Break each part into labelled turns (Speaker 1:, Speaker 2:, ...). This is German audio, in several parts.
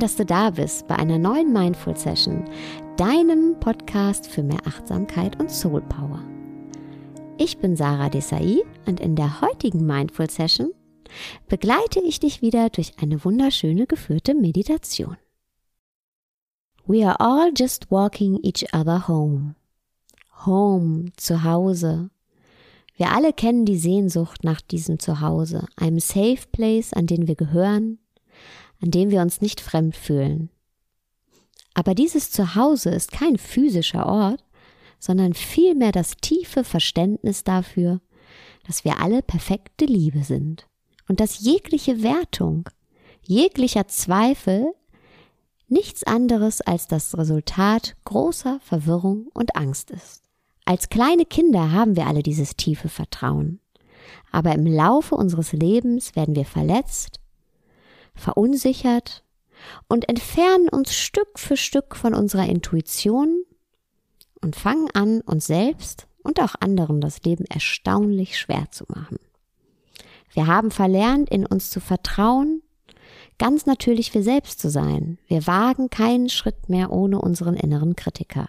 Speaker 1: Schön, dass du da bist bei einer neuen Mindful Session, deinem Podcast für mehr Achtsamkeit und Soul Power. Ich bin Sarah Desai und in der heutigen Mindful Session begleite ich dich wieder durch eine wunderschöne geführte Meditation. We are all just walking each other home. Home, Zuhause. Wir alle kennen die Sehnsucht nach diesem Zuhause, einem Safe Place, an den wir gehören, an dem wir uns nicht fremd fühlen. Aber dieses Zuhause ist kein physischer Ort, sondern vielmehr das tiefe Verständnis dafür, dass wir alle perfekte Liebe sind und dass jegliche Wertung, jeglicher Zweifel nichts anderes als das Resultat großer Verwirrung und Angst ist. Als kleine Kinder haben wir alle dieses tiefe Vertrauen. Aber im Laufe unseres Lebens werden wir verletzt, verunsichert und entfernen uns Stück für Stück von unserer Intuition und fangen an, uns selbst und auch anderen das Leben erstaunlich schwer zu machen. Wir haben verlernt, in uns zu vertrauen, ganz natürlich wir selbst zu sein. Wir wagen keinen Schritt mehr ohne unseren inneren Kritiker.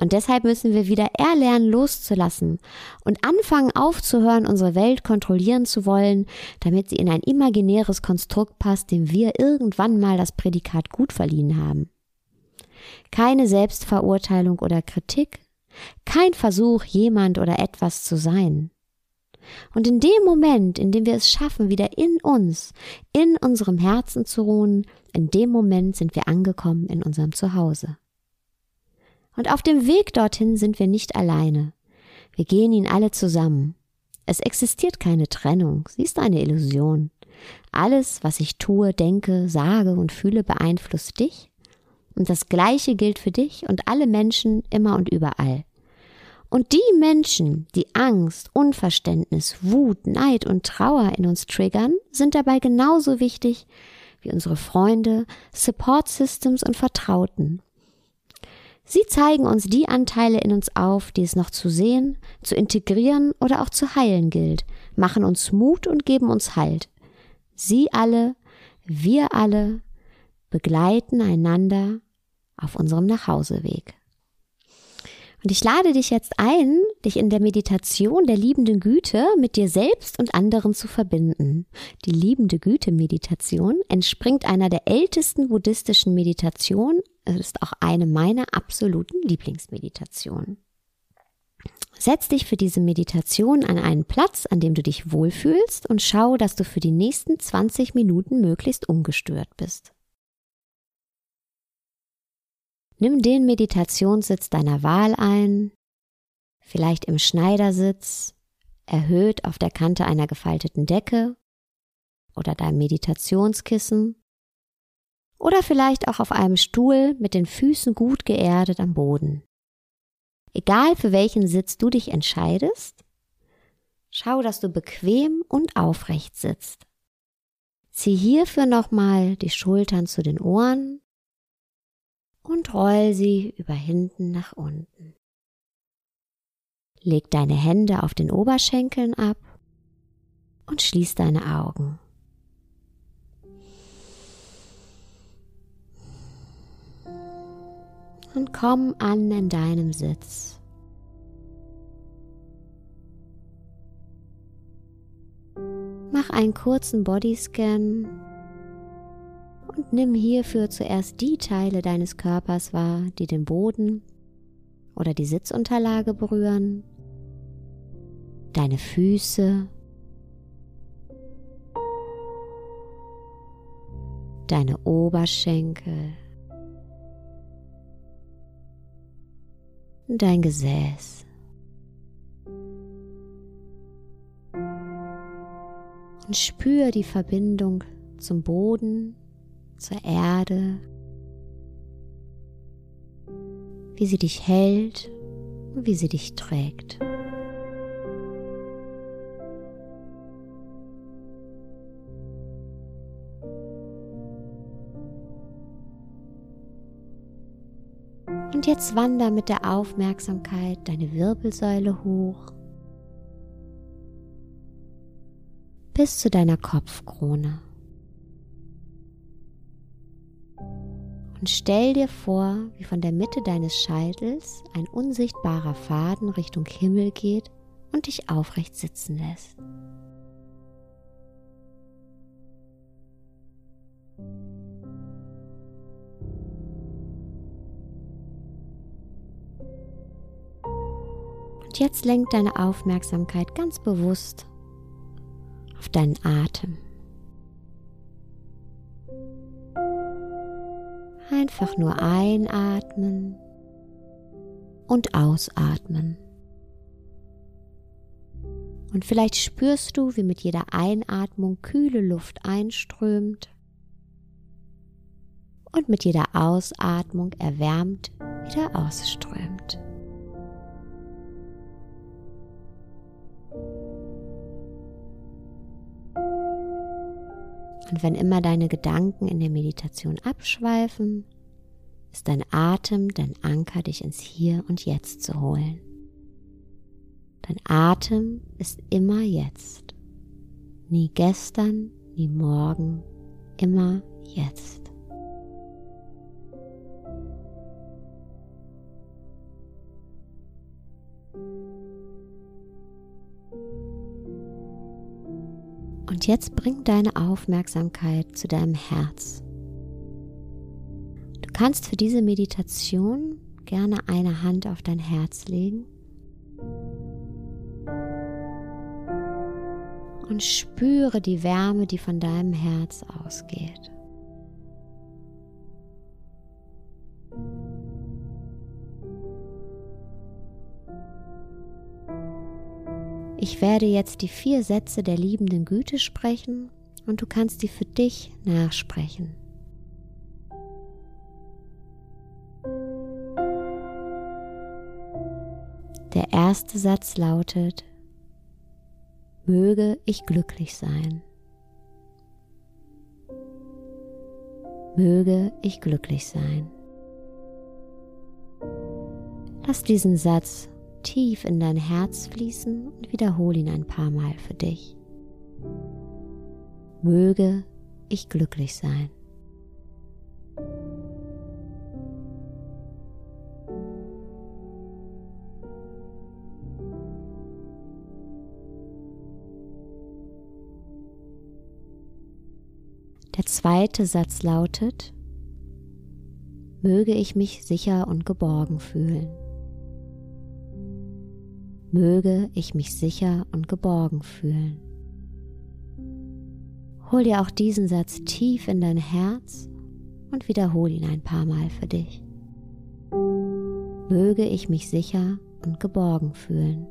Speaker 1: Und deshalb müssen wir wieder erlernen, loszulassen und anfangen aufzuhören, unsere Welt kontrollieren zu wollen, damit sie in ein imaginäres Konstrukt passt, dem wir irgendwann mal das Prädikat gut verliehen haben. Keine Selbstverurteilung oder Kritik, kein Versuch, jemand oder etwas zu sein. Und in dem Moment, in dem wir es schaffen, wieder in uns, in unserem Herzen zu ruhen, in dem Moment sind wir angekommen in unserem Zuhause. Und auf dem Weg dorthin sind wir nicht alleine. Wir gehen ihn alle zusammen. Es existiert keine Trennung, sie ist eine Illusion. Alles, was ich tue, denke, sage und fühle, beeinflusst dich. Und das Gleiche gilt für dich und alle Menschen immer und überall. Und die Menschen, die Angst, Unverständnis, Wut, Neid und Trauer in uns triggern, sind dabei genauso wichtig wie unsere Freunde, Support Systems und Vertrauten. Sie zeigen uns die Anteile in uns auf, die es noch zu sehen, zu integrieren oder auch zu heilen gilt, machen uns Mut und geben uns Halt. Sie alle, wir alle begleiten einander auf unserem Nachhauseweg. Und ich lade dich jetzt ein, dich in der Meditation der liebenden Güte mit dir selbst und anderen zu verbinden. Die liebende Güte-Meditation entspringt einer der ältesten buddhistischen Meditationen. Es ist auch eine meiner absoluten Lieblingsmeditationen. Setz dich für diese Meditation an einen Platz, an dem du dich wohlfühlst und schau, dass du für die nächsten 20 Minuten möglichst ungestört bist. Nimm den Meditationssitz deiner Wahl ein, vielleicht im Schneidersitz, erhöht auf der Kante einer gefalteten Decke oder deinem Meditationskissen oder vielleicht auch auf einem Stuhl mit den Füßen gut geerdet am Boden. Egal für welchen Sitz du dich entscheidest, schau, dass du bequem und aufrecht sitzt. Zieh hierfür nochmal die Schultern zu den Ohren und roll sie über hinten nach unten. Leg deine Hände auf den Oberschenkeln ab und schließ deine Augen. Und komm an in deinem Sitz. Mach einen kurzen Bodyscan und nimm hierfür zuerst die Teile deines Körpers wahr, die den Boden oder die Sitzunterlage berühren, deine Füße, deine Oberschenkel, dein Gesäß. Und spür die Verbindung zum Boden zur Erde, wie sie dich hält und wie sie dich trägt. Und jetzt wander mit der Aufmerksamkeit deine Wirbelsäule hoch bis zu deiner Kopfkrone. Und stell dir vor, wie von der Mitte deines Scheitels ein unsichtbarer Faden Richtung Himmel geht und dich aufrecht sitzen lässt. Und jetzt lenk deine Aufmerksamkeit ganz bewusst auf deinen Atem. Einfach nur einatmen und ausatmen. Und vielleicht spürst du, wie mit jeder Einatmung kühle Luft einströmt und mit jeder Ausatmung erwärmt wieder ausströmt. Und wenn immer deine Gedanken in der Meditation abschweifen, ist dein Atem dein Anker, dich ins Hier und Jetzt zu holen. Dein Atem ist immer jetzt. Nie gestern, nie morgen, immer jetzt. Jetzt bring deine Aufmerksamkeit zu deinem Herz. Du kannst für diese Meditation gerne eine Hand auf dein Herz legen und spüre die Wärme, die von deinem Herz ausgeht. Ich werde jetzt die vier Sätze der liebenden Güte sprechen und du kannst sie für dich nachsprechen. Der erste Satz lautet, möge ich glücklich sein. Möge ich glücklich sein. Lass diesen Satz tief in dein Herz fließen und wiederhole ihn ein paar Mal für dich. Möge ich glücklich sein. Der zweite Satz lautet, möge ich mich sicher und geborgen fühlen möge ich mich sicher und geborgen fühlen. Hol dir auch diesen Satz tief in dein Herz und wiederhol ihn ein paar Mal für dich. Möge ich mich sicher und geborgen fühlen.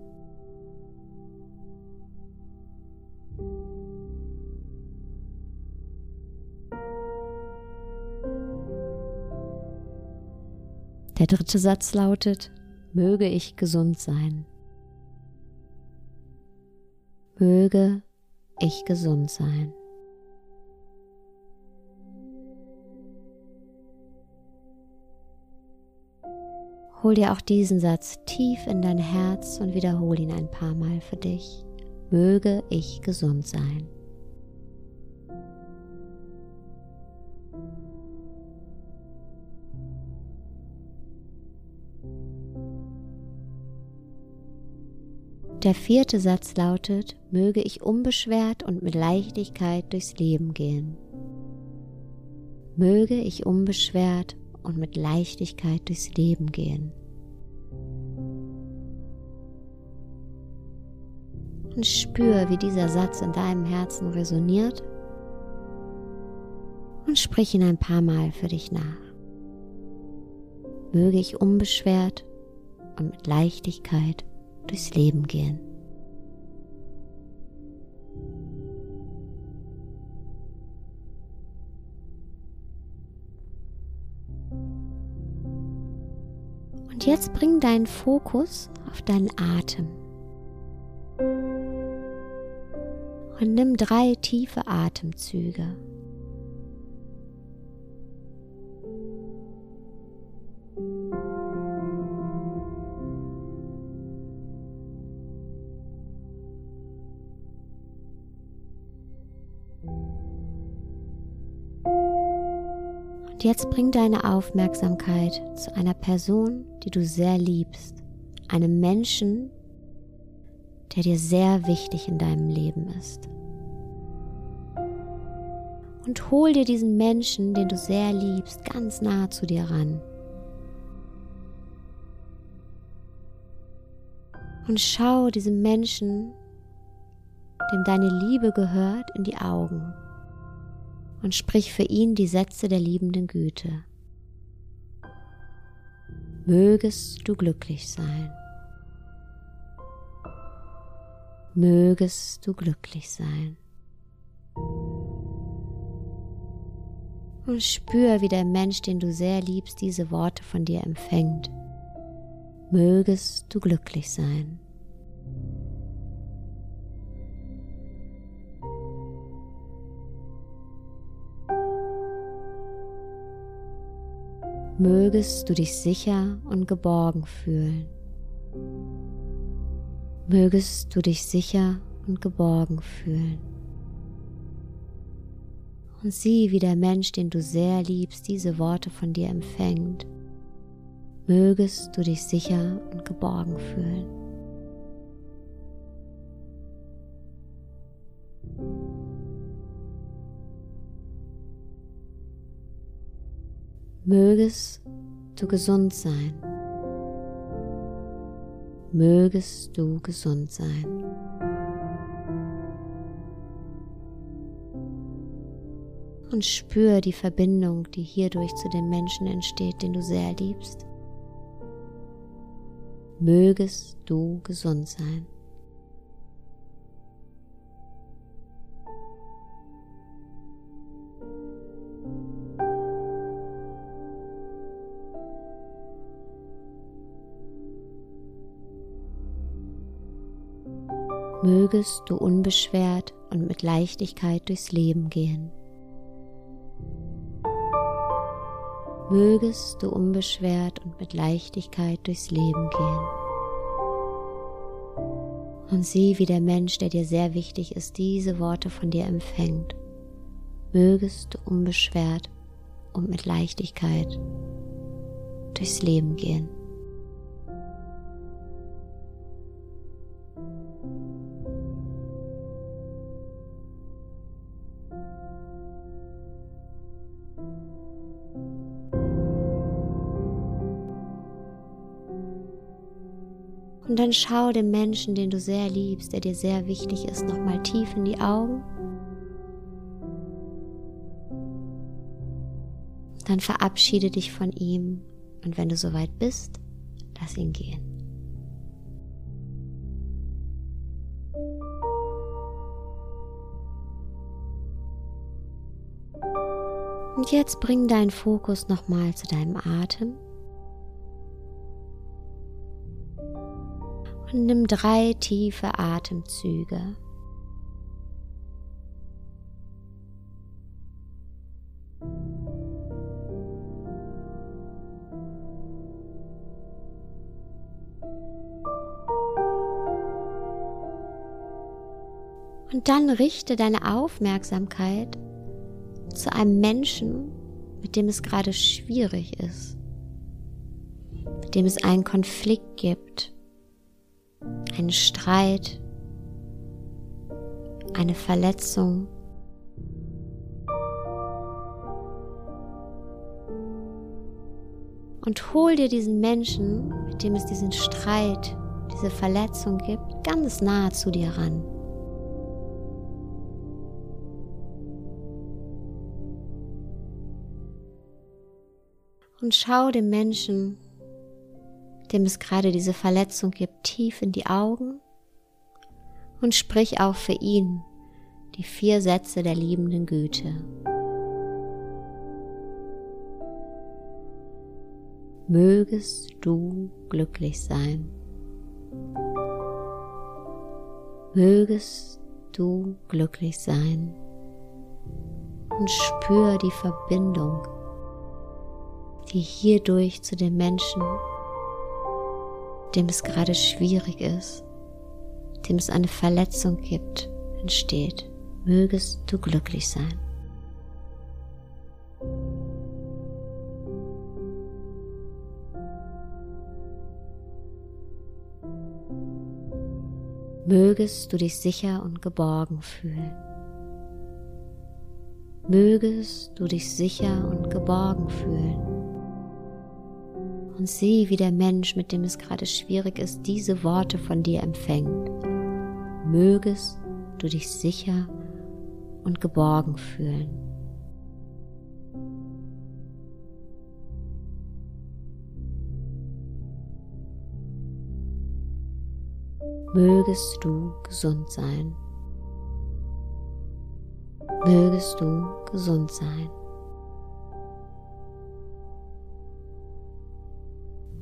Speaker 1: Der dritte Satz lautet, möge ich gesund sein möge ich gesund sein. Hol dir auch diesen Satz tief in dein Herz und wiederhol ihn ein paar Mal für dich. Möge ich gesund sein. Der vierte Satz lautet, möge ich unbeschwert und mit Leichtigkeit durchs Leben gehen. Möge ich unbeschwert und mit Leichtigkeit durchs Leben gehen. Und spür, wie dieser Satz in deinem Herzen resoniert und sprich ihn ein paar Mal für dich nach. Möge ich unbeschwert und mit Leichtigkeit durchs Leben gehen. Und jetzt bring deinen Fokus auf deinen Atem. Und nimm drei tiefe Atemzüge. Und jetzt bring deine Aufmerksamkeit zu einer Person, die du sehr liebst, einem Menschen, der dir sehr wichtig in deinem Leben ist. Und hol dir diesen Menschen, den du sehr liebst, ganz nah zu dir ran. Und schau diesem Menschen, dem deine Liebe gehört, in die Augen und sprich für ihn die Sätze der liebenden Güte. Mögest du glücklich sein. Mögest du glücklich sein. Und spür, wie der Mensch, den du sehr liebst, diese Worte von dir empfängt. Mögest du glücklich sein. Mögest du dich sicher und geborgen fühlen. Mögest du dich sicher und geborgen fühlen. Und sieh, wie der Mensch, den du sehr liebst, diese Worte von dir empfängt. Mögest du dich sicher und geborgen fühlen. Mögest du gesund sein. Mögest du gesund sein. Und spür die Verbindung, die hierdurch zu dem Menschen entsteht, den du sehr liebst. Mögest du gesund sein. Mögest du unbeschwert und mit Leichtigkeit durchs Leben gehen. Mögest du unbeschwert und mit Leichtigkeit durchs Leben gehen. Und sieh, wie der Mensch, der dir sehr wichtig ist, diese Worte von dir empfängt. Mögest du unbeschwert und mit Leichtigkeit durchs Leben gehen. Und dann schau dem Menschen, den du sehr liebst, der dir sehr wichtig ist, nochmal tief in die Augen. Dann verabschiede dich von ihm und wenn du soweit bist, lass ihn gehen. Und jetzt bring deinen Fokus nochmal zu deinem Atem. Und nimm drei tiefe Atemzüge. Und dann richte deine Aufmerksamkeit zu einem Menschen, mit dem es gerade schwierig ist, mit dem es einen Konflikt gibt, einen Streit, eine Verletzung. Und hol dir diesen Menschen, mit dem es diesen Streit, diese Verletzung gibt, ganz nahe zu dir ran. Und schau dem Menschen dem es gerade diese Verletzung gibt, tief in die Augen und sprich auch für ihn die vier Sätze der liebenden Güte. Mögest du glücklich sein. Mögest du glücklich sein und spür die Verbindung, die hierdurch zu den Menschen dem es gerade schwierig ist, dem es eine Verletzung gibt, entsteht, mögest du glücklich sein. Mögest du dich sicher und geborgen fühlen. Mögest du dich sicher und geborgen fühlen. Und sieh, wie der Mensch, mit dem es gerade schwierig ist, diese Worte von dir empfängt. Mögest du dich sicher und geborgen fühlen. mögest du gesund sein. Mögest du gesund sein.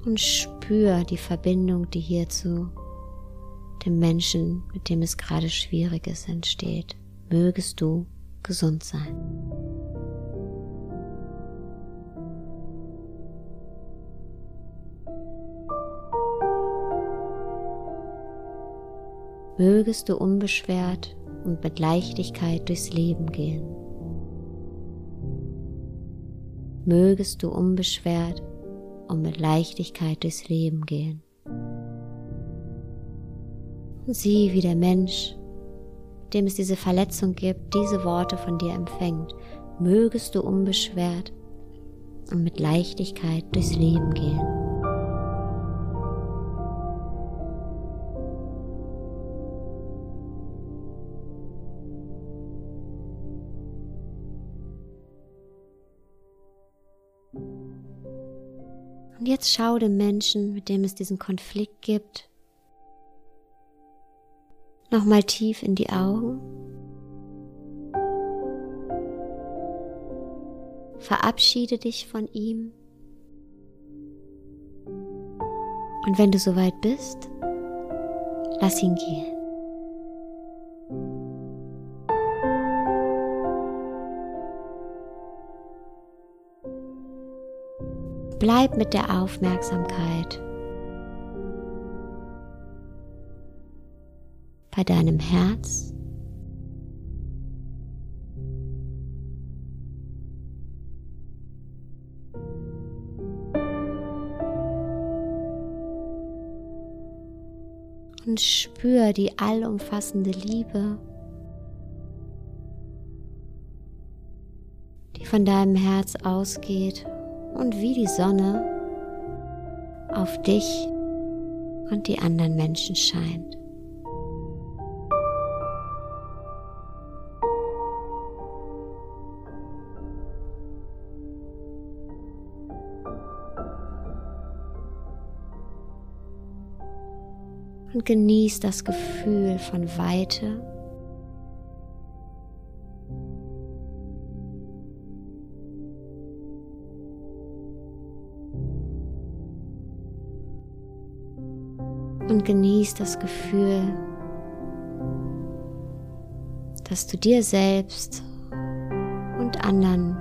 Speaker 1: Und spür die Verbindung, die hier zu dem Menschen, mit dem es gerade schwierig ist, entsteht. Mögest du gesund sein. mögest du unbeschwert und mit Leichtigkeit durchs Leben gehen. Mögest du unbeschwert und mit Leichtigkeit durchs Leben gehen. Sieh, wie der Mensch, dem es diese Verletzung gibt, diese Worte von dir empfängt. Mögest du unbeschwert und mit Leichtigkeit durchs Leben gehen. Und jetzt schau dem Menschen, mit dem es diesen Konflikt gibt, nochmal tief in die Augen. Verabschiede dich von ihm. Und wenn du soweit bist, lass ihn gehen. Bleib mit der Aufmerksamkeit bei deinem Herz. Und spür die allumfassende Liebe, die von deinem Herz ausgeht und wie die Sonne auf dich und die anderen Menschen scheint. Und genieß das Gefühl von Weite genieß das Gefühl, dass du dir selbst und anderen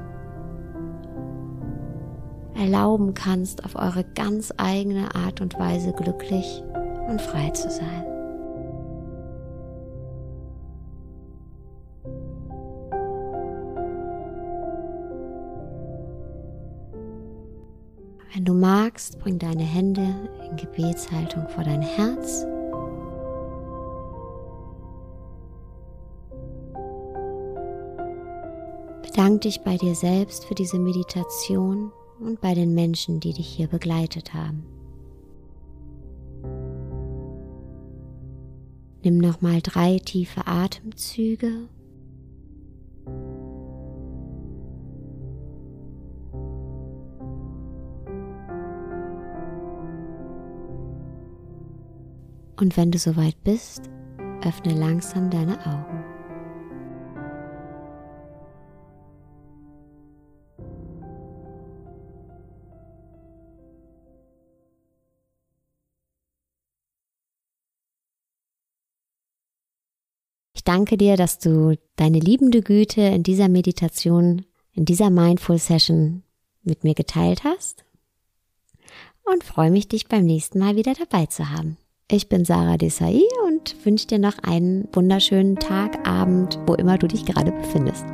Speaker 1: erlauben kannst, auf eure ganz eigene Art und Weise glücklich und frei zu sein. Du magst, bring deine Hände in Gebetshaltung vor dein Herz. Bedank dich bei dir selbst für diese Meditation und bei den Menschen, die dich hier begleitet haben. Nimm nochmal drei tiefe Atemzüge Und wenn du soweit bist, öffne langsam deine Augen. Ich danke dir, dass du deine liebende Güte in dieser Meditation, in dieser Mindful Session mit mir geteilt hast und freue mich, dich beim nächsten Mal wieder dabei zu haben. Ich bin Sarah Desai und wünsche dir noch einen wunderschönen Tag, Abend, wo immer du dich gerade befindest.